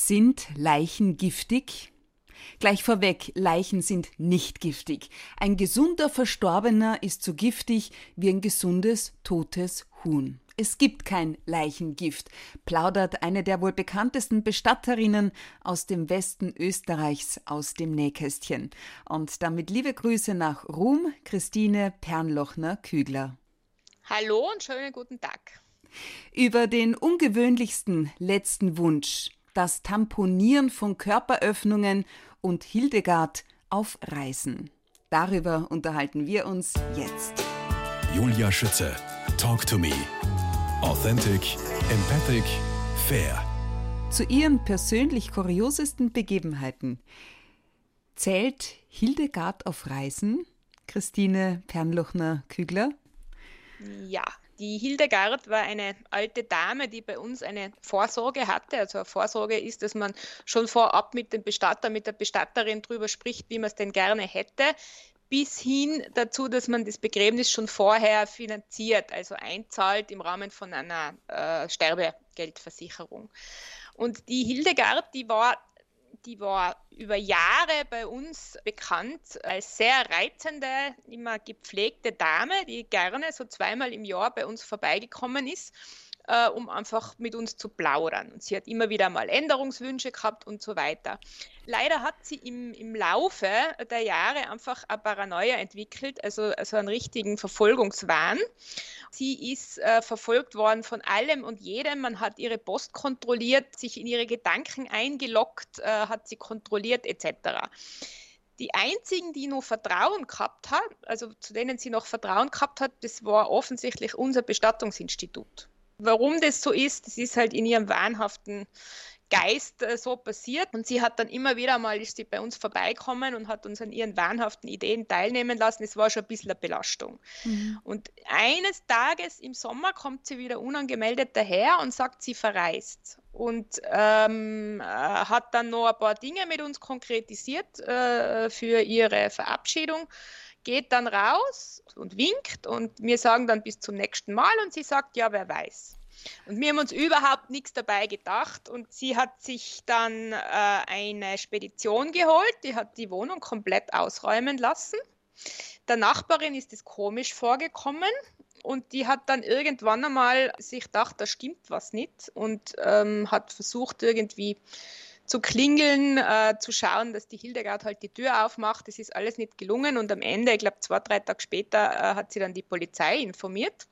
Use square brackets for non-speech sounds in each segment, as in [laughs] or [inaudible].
Sind Leichen giftig? Gleich vorweg, Leichen sind nicht giftig. Ein gesunder Verstorbener ist so giftig wie ein gesundes, totes Huhn. Es gibt kein Leichengift, plaudert eine der wohl bekanntesten Bestatterinnen aus dem Westen Österreichs aus dem Nähkästchen. Und damit liebe Grüße nach Ruhm, Christine Pernlochner-Kügler. Hallo und schönen guten Tag. Über den ungewöhnlichsten letzten Wunsch, das Tamponieren von Körperöffnungen und Hildegard auf Reisen. Darüber unterhalten wir uns jetzt. Julia Schütze, Talk to Me. Authentic, empathic, fair. Zu ihren persönlich kuriosesten Begebenheiten zählt Hildegard auf Reisen, Christine Pernlochner-Kügler? Ja, die Hildegard war eine alte Dame, die bei uns eine Vorsorge hatte. Also eine Vorsorge ist, dass man schon vorab mit dem Bestatter, mit der Bestatterin darüber spricht, wie man es denn gerne hätte bis hin dazu, dass man das Begräbnis schon vorher finanziert, also einzahlt im Rahmen von einer äh, Sterbegeldversicherung. Und die Hildegard, die war die war über Jahre bei uns bekannt als sehr reizende, immer gepflegte Dame, die gerne so zweimal im Jahr bei uns vorbeigekommen ist äh, um einfach mit uns zu plaudern. Und sie hat immer wieder mal Änderungswünsche gehabt und so weiter. Leider hat sie im, im Laufe der Jahre einfach eine Paranoia entwickelt, also, also einen richtigen Verfolgungswahn. Sie ist äh, verfolgt worden von allem und jedem. Man hat ihre Post kontrolliert, sich in ihre Gedanken eingeloggt, äh, hat sie kontrolliert etc. Die einzigen, die noch Vertrauen gehabt hat, also zu denen sie noch Vertrauen gehabt hat, das war offensichtlich unser Bestattungsinstitut. Warum das so ist, das ist halt in ihrem wahnhaften Geist äh, so passiert. Und sie hat dann immer wieder mal, ist sie bei uns vorbeikommen und hat uns an ihren wahnhaften Ideen teilnehmen lassen. Es war schon ein bisschen eine Belastung. Mhm. Und eines Tages im Sommer kommt sie wieder unangemeldet daher und sagt, sie verreist. Und ähm, äh, hat dann noch ein paar Dinge mit uns konkretisiert äh, für ihre Verabschiedung geht dann raus und winkt und wir sagen dann bis zum nächsten Mal und sie sagt, ja, wer weiß. Und wir haben uns überhaupt nichts dabei gedacht und sie hat sich dann äh, eine Spedition geholt, die hat die Wohnung komplett ausräumen lassen. Der Nachbarin ist es komisch vorgekommen und die hat dann irgendwann einmal sich gedacht, da stimmt was nicht und ähm, hat versucht irgendwie zu klingeln, äh, zu schauen, dass die Hildegard halt die Tür aufmacht. Das ist alles nicht gelungen und am Ende, ich glaube zwei, drei Tage später, äh, hat sie dann die Polizei informiert.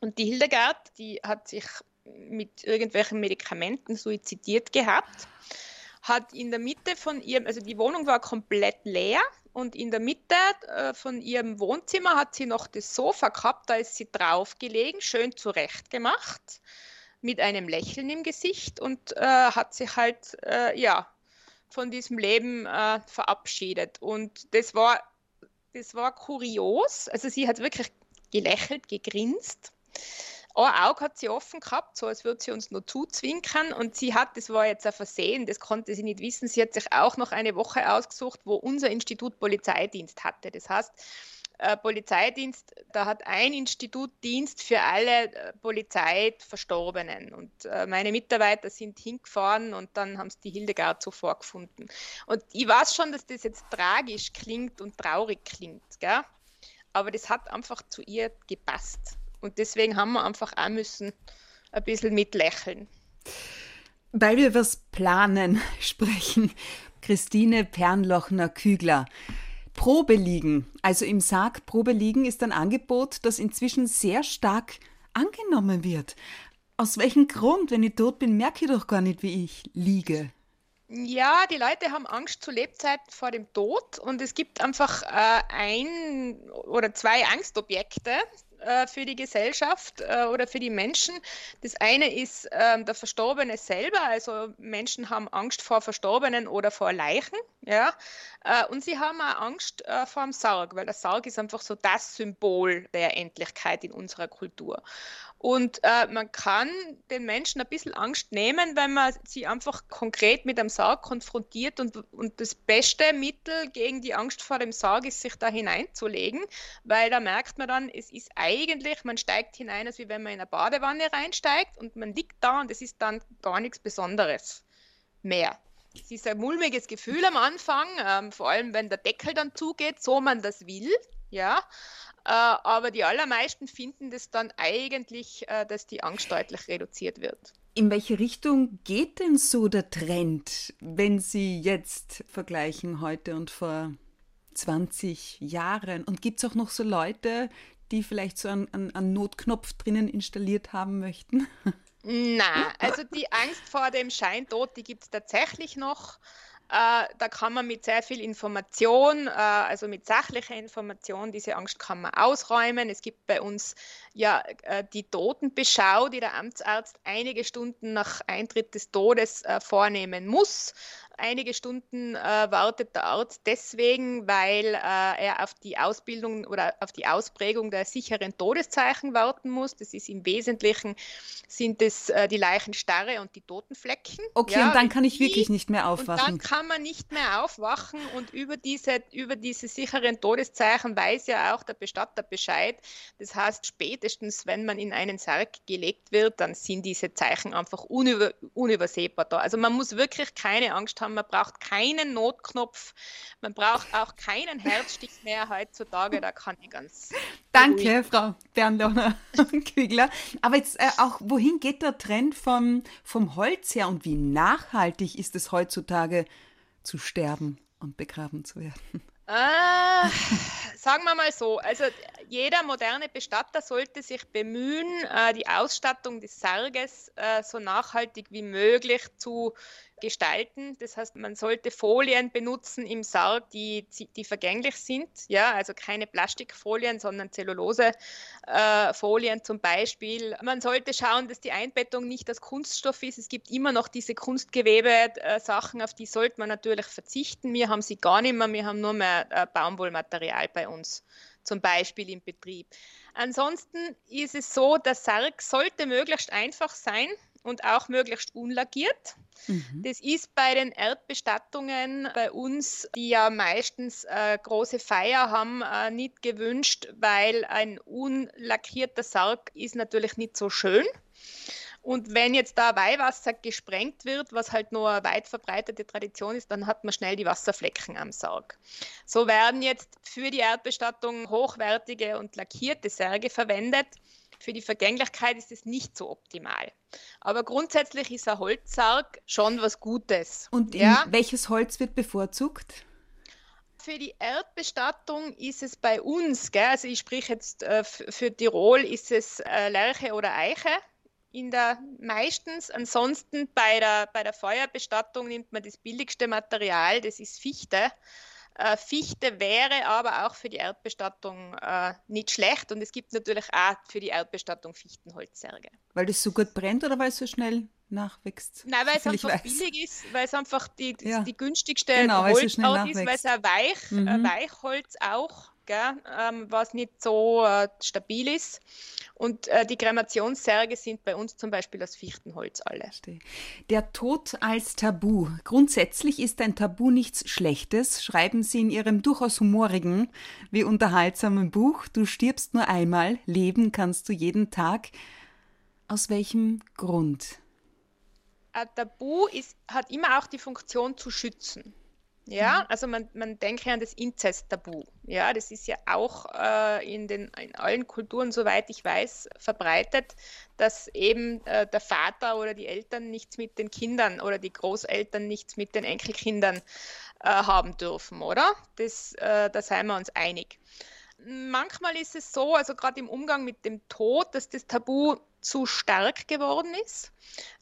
Und die Hildegard, die hat sich mit irgendwelchen Medikamenten suizidiert gehabt, hat in der Mitte von ihrem, also die Wohnung war komplett leer und in der Mitte äh, von ihrem Wohnzimmer hat sie noch das Sofa gehabt, da ist sie draufgelegen, schön zurecht gemacht mit einem Lächeln im Gesicht und äh, hat sich halt äh, ja von diesem Leben äh, verabschiedet. Und das war, das war kurios. Also sie hat wirklich gelächelt, gegrinst. Ein Auge hat sie offen gehabt, so als würde sie uns nur zuzwinkern. Und sie hat, das war jetzt ein Versehen, das konnte sie nicht wissen, sie hat sich auch noch eine Woche ausgesucht, wo unser Institut Polizeidienst hatte. Das heißt, äh, Polizeidienst, da hat ein Institut Dienst für alle äh, Polizeiverstorbenen. Und äh, meine Mitarbeiter sind hingefahren und dann haben sie die Hildegard so vorgefunden. Und ich weiß schon, dass das jetzt tragisch klingt und traurig klingt, gell? aber das hat einfach zu ihr gepasst. Und deswegen haben wir einfach auch müssen ein bisschen mitlächeln. Weil wir was planen [laughs] sprechen, Christine Pernlochner-Kügler. Probe liegen, also im Sarg Probe liegen, ist ein Angebot, das inzwischen sehr stark angenommen wird. Aus welchem Grund, wenn ich tot bin, merke ich doch gar nicht, wie ich liege? Ja, die Leute haben Angst zu Lebzeiten vor dem Tod und es gibt einfach äh, ein oder zwei Angstobjekte, äh, für die Gesellschaft äh, oder für die Menschen. Das eine ist ähm, der Verstorbene selber, also Menschen haben Angst vor Verstorbenen oder vor Leichen, ja, äh, und sie haben auch Angst äh, vor dem Sarg, weil der Sarg ist einfach so das Symbol der Endlichkeit in unserer Kultur. Und äh, man kann den Menschen ein bisschen Angst nehmen, wenn man sie einfach konkret mit dem Sarg konfrontiert. Und, und das beste Mittel gegen die Angst vor dem Sarg ist, sich da hineinzulegen, weil da merkt man dann, es ist eigentlich, man steigt hinein, als wie wenn man in eine Badewanne reinsteigt und man liegt da und es ist dann gar nichts Besonderes. mehr. Es ist ein mulmiges Gefühl am Anfang, ähm, vor allem wenn der Deckel dann zugeht, so man das will, ja. Äh, aber die allermeisten finden das dann eigentlich, äh, dass die Angst deutlich reduziert wird. In welche Richtung geht denn so der Trend, wenn Sie jetzt vergleichen heute und vor 20 Jahren? Und gibt es auch noch so Leute, die vielleicht so einen, einen, Notknopf drinnen installiert haben möchten? [laughs] Na, also die Angst vor dem Scheintod, die gibt es tatsächlich noch. Äh, da kann man mit sehr viel Information, äh, also mit sachlicher Information, diese Angst kann man ausräumen. Es gibt bei uns ja äh, die Totenbeschau, die der Amtsarzt einige Stunden nach Eintritt des Todes vornehmen muss einige Stunden äh, wartet der Arzt deswegen, weil äh, er auf die Ausbildung oder auf die Ausprägung der sicheren Todeszeichen warten muss. Das ist im Wesentlichen sind es äh, die Leichenstarre und die Totenflecken. Okay, ja, und dann kann ich die, wirklich nicht mehr aufwachen. Und dann kann man nicht mehr aufwachen und über diese, über diese sicheren Todeszeichen weiß ja auch der Bestatter Bescheid. Das heißt, spätestens wenn man in einen Sarg gelegt wird, dann sind diese Zeichen einfach unüber, unübersehbar da. Also man muss wirklich keine Angst haben, haben. Man braucht keinen Notknopf. Man braucht auch keinen Herzstich mehr heutzutage. Da kann ich ganz. Danke, beruhigen. Frau Bernlohner [laughs] Kügler. Aber jetzt äh, auch, wohin geht der Trend vom, vom Holz her und wie nachhaltig ist es heutzutage zu sterben und begraben zu werden? Äh, sagen wir mal so, also jeder moderne Bestatter sollte sich bemühen, äh, die Ausstattung des Sarges äh, so nachhaltig wie möglich zu gestalten. Das heißt, man sollte Folien benutzen im Sarg, die, die vergänglich sind. Ja, also keine Plastikfolien, sondern Zellulosefolien äh, zum Beispiel. Man sollte schauen, dass die Einbettung nicht aus Kunststoff ist. Es gibt immer noch diese Kunstgewebe-Sachen, auf die sollte man natürlich verzichten. Wir haben sie gar nicht mehr. Wir haben nur mehr äh, Baumwollmaterial bei uns zum Beispiel im Betrieb. Ansonsten ist es so, der Sarg sollte möglichst einfach sein und auch möglichst unlackiert. Mhm. Das ist bei den Erdbestattungen bei uns, die ja meistens äh, große Feier haben, äh, nicht gewünscht, weil ein unlackierter Sarg ist natürlich nicht so schön. Und wenn jetzt da Weihwasser gesprengt wird, was halt nur eine weit verbreitete Tradition ist, dann hat man schnell die Wasserflecken am Sarg. So werden jetzt für die Erdbestattung hochwertige und lackierte Särge verwendet. Für die Vergänglichkeit ist es nicht so optimal. Aber grundsätzlich ist ein Holzsarg schon was Gutes. Und ja? welches Holz wird bevorzugt? Für die Erdbestattung ist es bei uns, gell, also ich spreche jetzt äh, für Tirol, ist es äh, Lerche oder Eiche in der meistens. Ansonsten bei der, bei der Feuerbestattung nimmt man das billigste Material, das ist Fichte. Äh, Fichte wäre aber auch für die Erdbestattung äh, nicht schlecht und es gibt natürlich auch für die Erdbestattung Fichtenholzsärge. Weil das so gut brennt oder weil es so schnell nachwächst? Nein, weil es einfach weiß. billig ist, weil es einfach die, ja. die günstigste genau, Holzart so ist, weil es ein Weich, mhm. Weichholz auch gell, ähm, was nicht so äh, stabil ist. Und äh, die Kremationssärge sind bei uns zum Beispiel aus Fichtenholz alle. Der Tod als Tabu. Grundsätzlich ist ein Tabu nichts Schlechtes, schreiben Sie in Ihrem durchaus humorigen wie unterhaltsamen Buch Du stirbst nur einmal, leben kannst du jeden Tag. Aus welchem Grund? Ein Tabu ist, hat immer auch die Funktion zu schützen. Ja, mhm. also man, man denke an das Inzest-Tabu. Ja, das ist ja auch äh, in, den, in allen Kulturen, soweit ich weiß, verbreitet, dass eben äh, der Vater oder die Eltern nichts mit den Kindern oder die Großeltern nichts mit den Enkelkindern äh, haben dürfen, oder? Das, äh, da seien wir uns einig. Manchmal ist es so, also gerade im Umgang mit dem Tod, dass das Tabu zu stark geworden ist,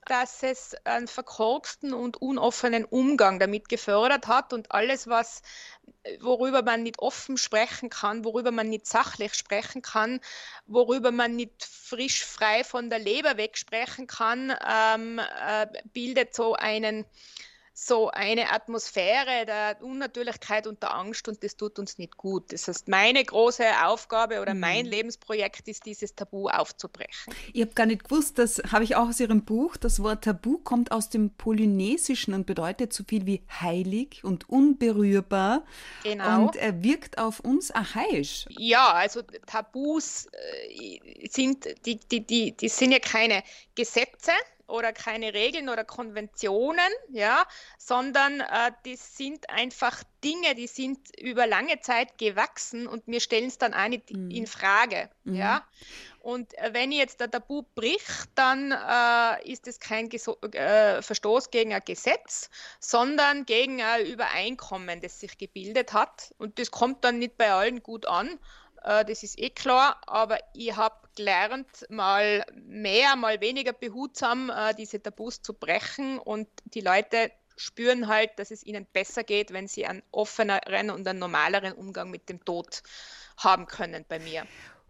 dass es einen verkorksten und unoffenen Umgang damit gefördert hat und alles, was worüber man nicht offen sprechen kann, worüber man nicht sachlich sprechen kann, worüber man nicht frisch frei von der Leber wegsprechen kann, ähm, äh, bildet so einen so eine Atmosphäre der Unnatürlichkeit und der Angst und das tut uns nicht gut. Das heißt, meine große Aufgabe oder mhm. mein Lebensprojekt ist, dieses Tabu aufzubrechen. Ich habe gar nicht gewusst, das habe ich auch aus Ihrem Buch. Das Wort Tabu kommt aus dem Polynesischen und bedeutet so viel wie heilig und unberührbar. Genau. Und er wirkt auf uns archaisch. Ja, also Tabus äh, sind, die, die, die, die sind ja keine Gesetze, oder keine Regeln oder Konventionen, ja, sondern äh, das sind einfach Dinge, die sind über lange Zeit gewachsen und wir stellen es dann auch nicht mhm. in Frage, mhm. ja. Und äh, wenn jetzt der Tabu bricht, dann äh, ist es kein Geso äh, Verstoß gegen ein Gesetz, sondern gegen ein Übereinkommen, das sich gebildet hat. Und das kommt dann nicht bei allen gut an. Äh, das ist eh klar, aber ich habe gelernt, mal mehr, mal weniger behutsam äh, diese Tabus zu brechen und die Leute spüren halt, dass es ihnen besser geht, wenn sie einen offeneren und einen normaleren Umgang mit dem Tod haben können bei mir.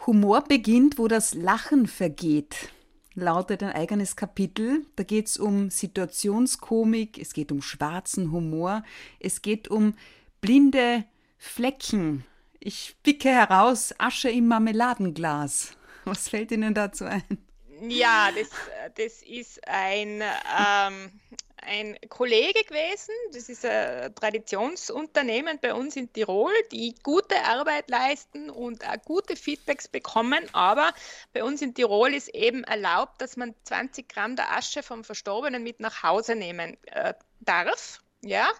Humor beginnt, wo das Lachen vergeht, lautet ein eigenes Kapitel. Da geht es um Situationskomik, es geht um schwarzen Humor, es geht um blinde Flecken. Ich picke heraus Asche im Marmeladenglas. Was fällt Ihnen dazu ein? Ja, das, das ist ein, ähm, ein Kollege gewesen. Das ist ein Traditionsunternehmen bei uns in Tirol, die gute Arbeit leisten und auch gute Feedbacks bekommen. Aber bei uns in Tirol ist eben erlaubt, dass man 20 Gramm der Asche vom Verstorbenen mit nach Hause nehmen äh, darf. Ja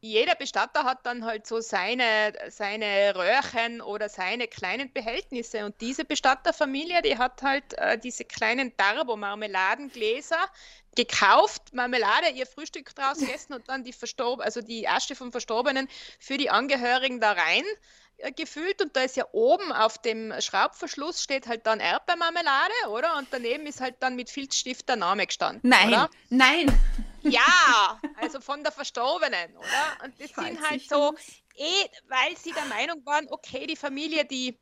jeder Bestatter hat dann halt so seine, seine Röhrchen oder seine kleinen Behältnisse. Und diese Bestatterfamilie, die hat halt äh, diese kleinen Darbo-Marmeladengläser gekauft, Marmelade, ihr Frühstück draus [laughs] gegessen und dann die Verstorb also die Asche vom Verstorbenen für die Angehörigen da rein äh, gefüllt und da ist ja oben auf dem Schraubverschluss steht halt dann Erdbeermarmelade, oder? Und daneben ist halt dann mit Filzstift der Name gestanden. Nein, oder? nein. Ja, also von der Verstorbenen, oder? Und das ich sind halt so, eh, weil sie der Meinung waren, okay, die Familie, die,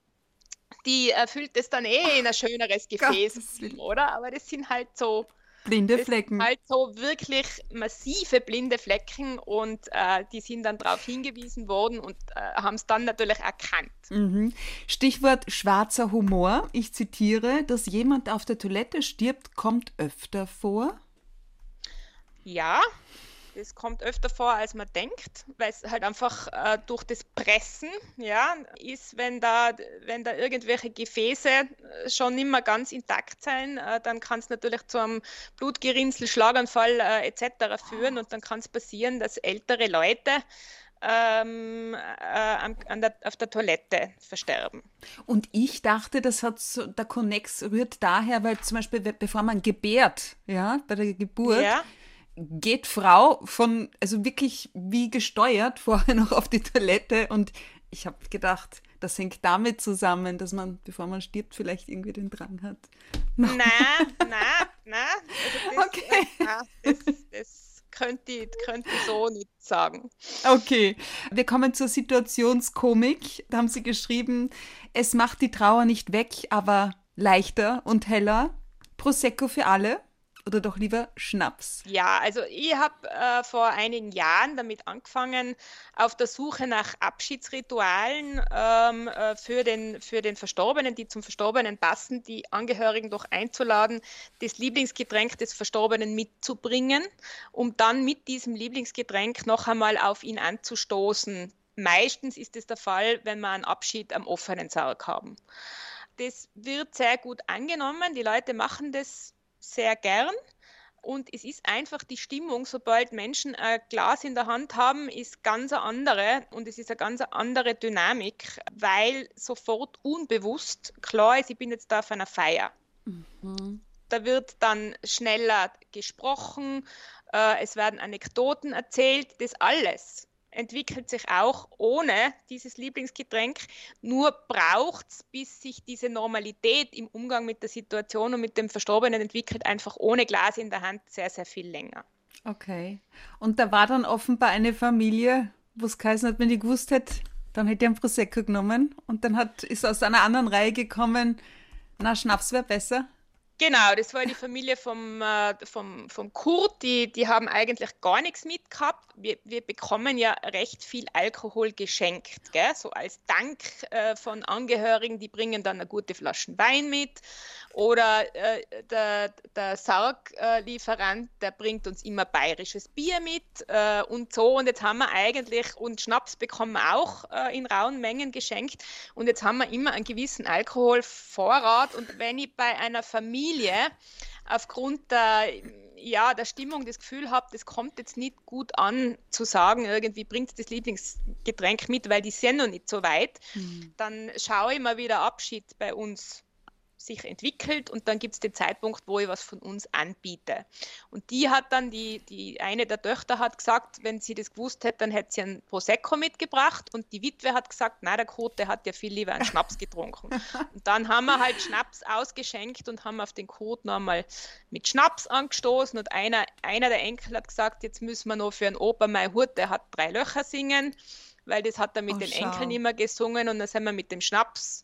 die erfüllt das dann eh in ein schöneres Gefäß, oder? Aber das sind halt so. Blinde Flecken. halt so wirklich massive blinde Flecken und äh, die sind dann darauf hingewiesen worden und äh, haben es dann natürlich erkannt. Mhm. Stichwort schwarzer Humor. Ich zitiere, dass jemand auf der Toilette stirbt, kommt öfter vor. Ja, das kommt öfter vor, als man denkt, weil es halt einfach äh, durch das Pressen ja, ist, wenn da, wenn da irgendwelche Gefäße äh, schon nicht mehr ganz intakt sind, äh, dann kann es natürlich zu einem Blutgerinnsel, Schlaganfall äh, etc. führen und dann kann es passieren, dass ältere Leute ähm, äh, der, auf der Toilette versterben. Und ich dachte, das hat so, der Connex rührt daher, weil zum Beispiel, bevor man gebärt, ja, bei der Geburt, ja geht Frau von, also wirklich wie gesteuert, [laughs] vorher noch auf die Toilette und ich habe gedacht, das hängt damit zusammen, dass man, bevor man stirbt, vielleicht irgendwie den Drang hat. Nein, nein, nein. Also das, okay. Äh, das, das könnte, ich, könnte ich so nicht sagen. Okay, wir kommen zur Situationskomik. Da haben Sie geschrieben, es macht die Trauer nicht weg, aber leichter und heller. Prosecco für alle oder doch lieber Schnaps? Ja, also ich habe äh, vor einigen Jahren damit angefangen, auf der Suche nach Abschiedsritualen ähm, äh, für, den, für den Verstorbenen, die zum Verstorbenen passen, die Angehörigen doch einzuladen, das Lieblingsgetränk des Verstorbenen mitzubringen, um dann mit diesem Lieblingsgetränk noch einmal auf ihn anzustoßen. Meistens ist es der Fall, wenn wir einen Abschied am offenen Sarg haben. Das wird sehr gut angenommen. Die Leute machen das sehr gern. Und es ist einfach die Stimmung, sobald Menschen ein Glas in der Hand haben, ist ganz eine andere und es ist eine ganz andere Dynamik, weil sofort unbewusst klar ist, ich bin jetzt da auf einer Feier. Mhm. Da wird dann schneller gesprochen, äh, es werden Anekdoten erzählt, das alles entwickelt sich auch ohne dieses Lieblingsgetränk. Nur braucht es, bis sich diese Normalität im Umgang mit der Situation und mit dem Verstorbenen entwickelt, einfach ohne Glas in der Hand sehr, sehr viel länger. Okay. Und da war dann offenbar eine Familie, wo es geheißen hat, wenn die gewusst hätte, dann hätte er ein Prosecco genommen und dann hat, ist aus einer anderen Reihe gekommen, na, Schnaps wäre besser. Genau, das war die Familie vom, äh, vom, vom Kurt, die, die haben eigentlich gar nichts mitgehabt. Wir, wir bekommen ja recht viel Alkohol geschenkt, gell? so als Dank äh, von Angehörigen, die bringen dann eine gute Flasche Wein mit. Oder äh, der, der Sarglieferant, der bringt uns immer bayerisches Bier mit äh, und so. Und jetzt haben wir eigentlich, und Schnaps bekommen wir auch äh, in rauen Mengen geschenkt. Und jetzt haben wir immer einen gewissen Alkoholvorrat. Und wenn ich bei einer Familie Familie aufgrund der, ja, der Stimmung das Gefühl habe, das kommt jetzt nicht gut an, zu sagen, irgendwie bringt das Lieblingsgetränk mit, weil die sind noch nicht so weit, mhm. dann schaue ich mal wieder Abschied bei uns sich entwickelt und dann gibt es den Zeitpunkt, wo ich was von uns anbiete. Und die hat dann, die, die eine der Töchter hat gesagt, wenn sie das gewusst hätte, dann hätte sie ein Prosecco mitgebracht und die Witwe hat gesagt, na der Kote hat ja viel lieber einen Schnaps [laughs] getrunken. Und dann haben wir halt Schnaps ausgeschenkt und haben auf den Kot nochmal mit Schnaps angestoßen und einer, einer der Enkel hat gesagt, jetzt müssen wir noch für einen Opa mein Hut, der hat drei Löcher singen, weil das hat er mit oh, den schau. Enkeln immer gesungen und dann sind wir mit dem Schnaps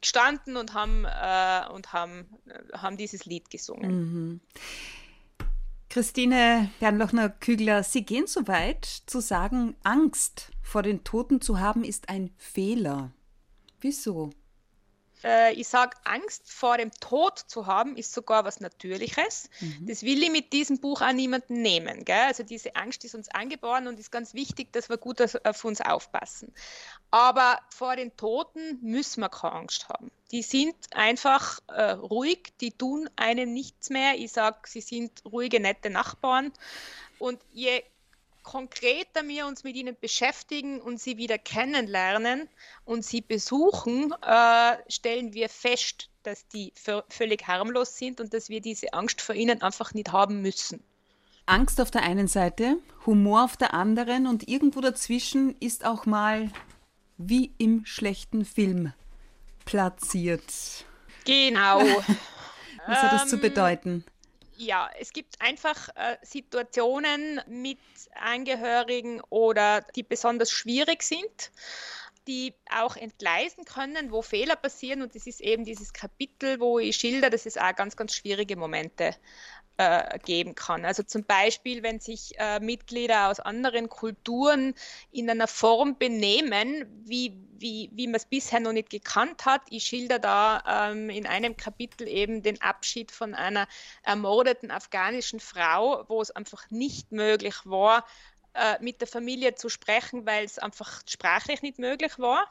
gestanden und haben, äh, und haben, äh, haben dieses Lied gesungen. Mhm. Christine Bernlochner-Kügler, Sie gehen so weit zu sagen, Angst vor den Toten zu haben ist ein Fehler. Wieso? Äh, ich sage, Angst vor dem Tod zu haben, ist sogar was Natürliches. Mhm. Das will ich mit diesem Buch auch niemandem nehmen. Gell? Also diese Angst ist uns angeboren und ist ganz wichtig, dass wir gut auf uns aufpassen. Aber vor den Toten müssen wir keine Angst haben. Die sind einfach äh, ruhig, die tun einem nichts mehr. Ich sage, sie sind ruhige, nette Nachbarn. Und je konkreter wir uns mit ihnen beschäftigen und sie wieder kennenlernen und sie besuchen, äh, stellen wir fest, dass die völlig harmlos sind und dass wir diese Angst vor ihnen einfach nicht haben müssen. Angst auf der einen Seite, Humor auf der anderen und irgendwo dazwischen ist auch mal wie im schlechten Film platziert. Genau. [laughs] Was hat das ähm, zu bedeuten? Ja, es gibt einfach äh, Situationen mit Angehörigen oder die besonders schwierig sind, die auch entgleisen können, wo Fehler passieren. Und das ist eben dieses Kapitel, wo ich schilder, dass es auch ganz, ganz schwierige Momente äh, geben kann. Also zum Beispiel, wenn sich äh, Mitglieder aus anderen Kulturen in einer Form benehmen, wie, wie, wie man es bisher noch nicht gekannt hat. Ich schilder da ähm, in einem Kapitel eben den Abschied von einer ermordeten afghanischen Frau, wo es einfach nicht möglich war, äh, mit der Familie zu sprechen, weil es einfach sprachlich nicht möglich war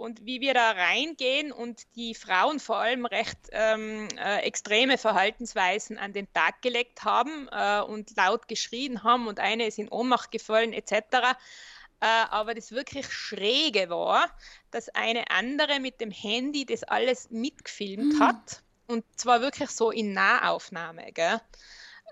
und wie wir da reingehen und die Frauen vor allem recht ähm, äh, extreme Verhaltensweisen an den Tag gelegt haben äh, und laut geschrien haben und eine ist in Ohnmacht gefallen etc. Äh, aber das wirklich Schräge war, dass eine andere mit dem Handy das alles mitgefilmt mhm. hat und zwar wirklich so in Nahaufnahme. Gell?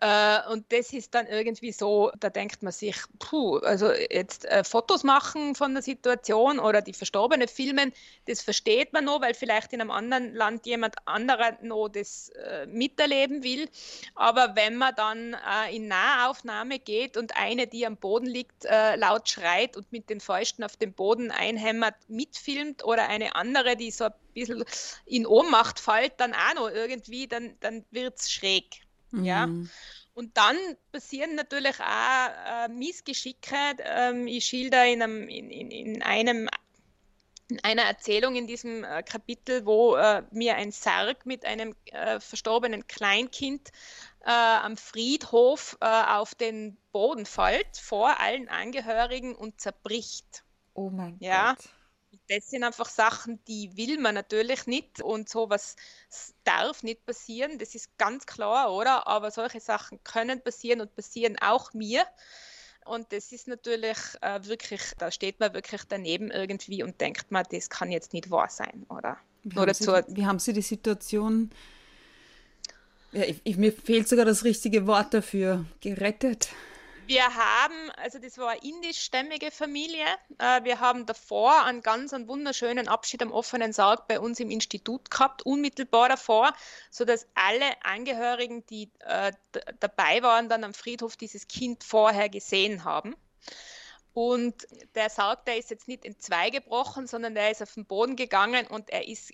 Äh, und das ist dann irgendwie so, da denkt man sich, puh, also jetzt äh, Fotos machen von der Situation oder die Verstorbene filmen, das versteht man noch, weil vielleicht in einem anderen Land jemand anderer noch das äh, miterleben will. Aber wenn man dann äh, in Nahaufnahme geht und eine, die am Boden liegt, äh, laut schreit und mit den Fäusten auf dem Boden einhämmert, mitfilmt oder eine andere, die so ein bisschen in Ohnmacht fällt, dann auch noch irgendwie, dann, dann wird es schräg. Mhm. Ja. Und dann passieren natürlich auch äh, Missgeschicke. Ähm, ich schilder in einem, in, in, in einem in einer Erzählung in diesem äh, Kapitel, wo äh, mir ein Sarg mit einem äh, verstorbenen Kleinkind äh, am Friedhof äh, auf den Boden fällt, vor allen Angehörigen und zerbricht. Oh mein ja? Gott das sind einfach Sachen, die will man natürlich nicht und sowas darf nicht passieren, das ist ganz klar, oder? Aber solche Sachen können passieren und passieren auch mir. Und das ist natürlich äh, wirklich, da steht man wirklich daneben irgendwie und denkt man, das kann jetzt nicht wahr sein, oder? Wie, haben, Sie, wie haben Sie die Situation, ja, ich, ich, mir fehlt sogar das richtige Wort dafür, gerettet? Wir haben, also das war eine indischstämmige Familie. Äh, wir haben davor einen ganz einen wunderschönen Abschied am offenen Sarg bei uns im Institut gehabt, unmittelbar davor, sodass alle Angehörigen, die äh, dabei waren, dann am Friedhof dieses Kind vorher gesehen haben. Und der Sarg, der ist jetzt nicht in zwei gebrochen, sondern der ist auf den Boden gegangen und er ist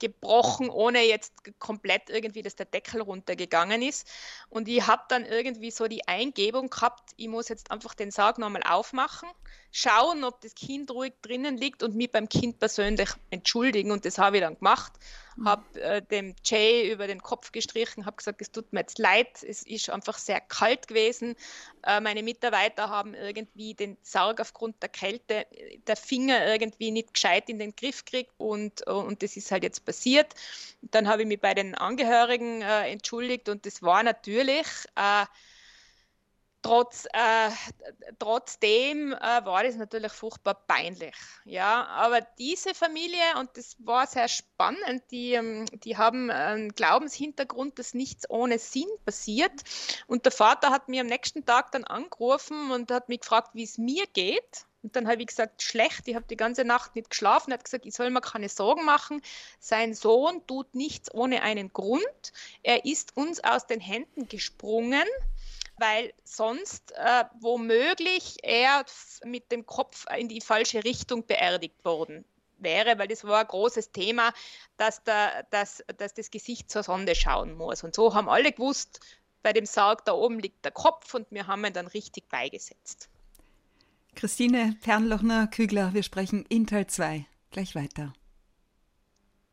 gebrochen, ohne jetzt komplett irgendwie, dass der Deckel runtergegangen ist. Und ich habe dann irgendwie so die Eingebung gehabt, ich muss jetzt einfach den Sarg nochmal aufmachen, schauen, ob das Kind ruhig drinnen liegt und mich beim Kind persönlich entschuldigen. Und das habe ich dann gemacht. mhm. habe äh, dem Jay über den Kopf gestrichen, habe gesagt, es tut mir jetzt leid, es ist einfach sehr kalt gewesen. Äh, meine Mitarbeiter haben irgendwie den Sarg aufgrund der Kälte, der Finger irgendwie nicht gescheit in den Griff gekriegt und, und das ist halt jetzt passiert. Dann habe ich mich bei den Angehörigen äh, entschuldigt und das war natürlich äh, Trotz, äh, trotzdem äh, war das natürlich furchtbar peinlich. Ja, aber diese Familie, und das war sehr spannend, die, ähm, die haben einen Glaubenshintergrund, dass nichts ohne Sinn passiert. Und der Vater hat mir am nächsten Tag dann angerufen und hat mich gefragt, wie es mir geht. Und dann habe ich gesagt, schlecht, ich habe die ganze Nacht nicht geschlafen. Er hat gesagt, ich soll mir keine Sorgen machen. Sein Sohn tut nichts ohne einen Grund. Er ist uns aus den Händen gesprungen weil sonst äh, womöglich er mit dem Kopf in die falsche Richtung beerdigt worden wäre, weil das war ein großes Thema, dass, der, dass, dass das Gesicht zur Sonde schauen muss. Und so haben alle gewusst, bei dem Sarg da oben liegt der Kopf und wir haben ihn dann richtig beigesetzt. Christine Pernlochner-Kügler, wir sprechen in Teil 2 gleich weiter.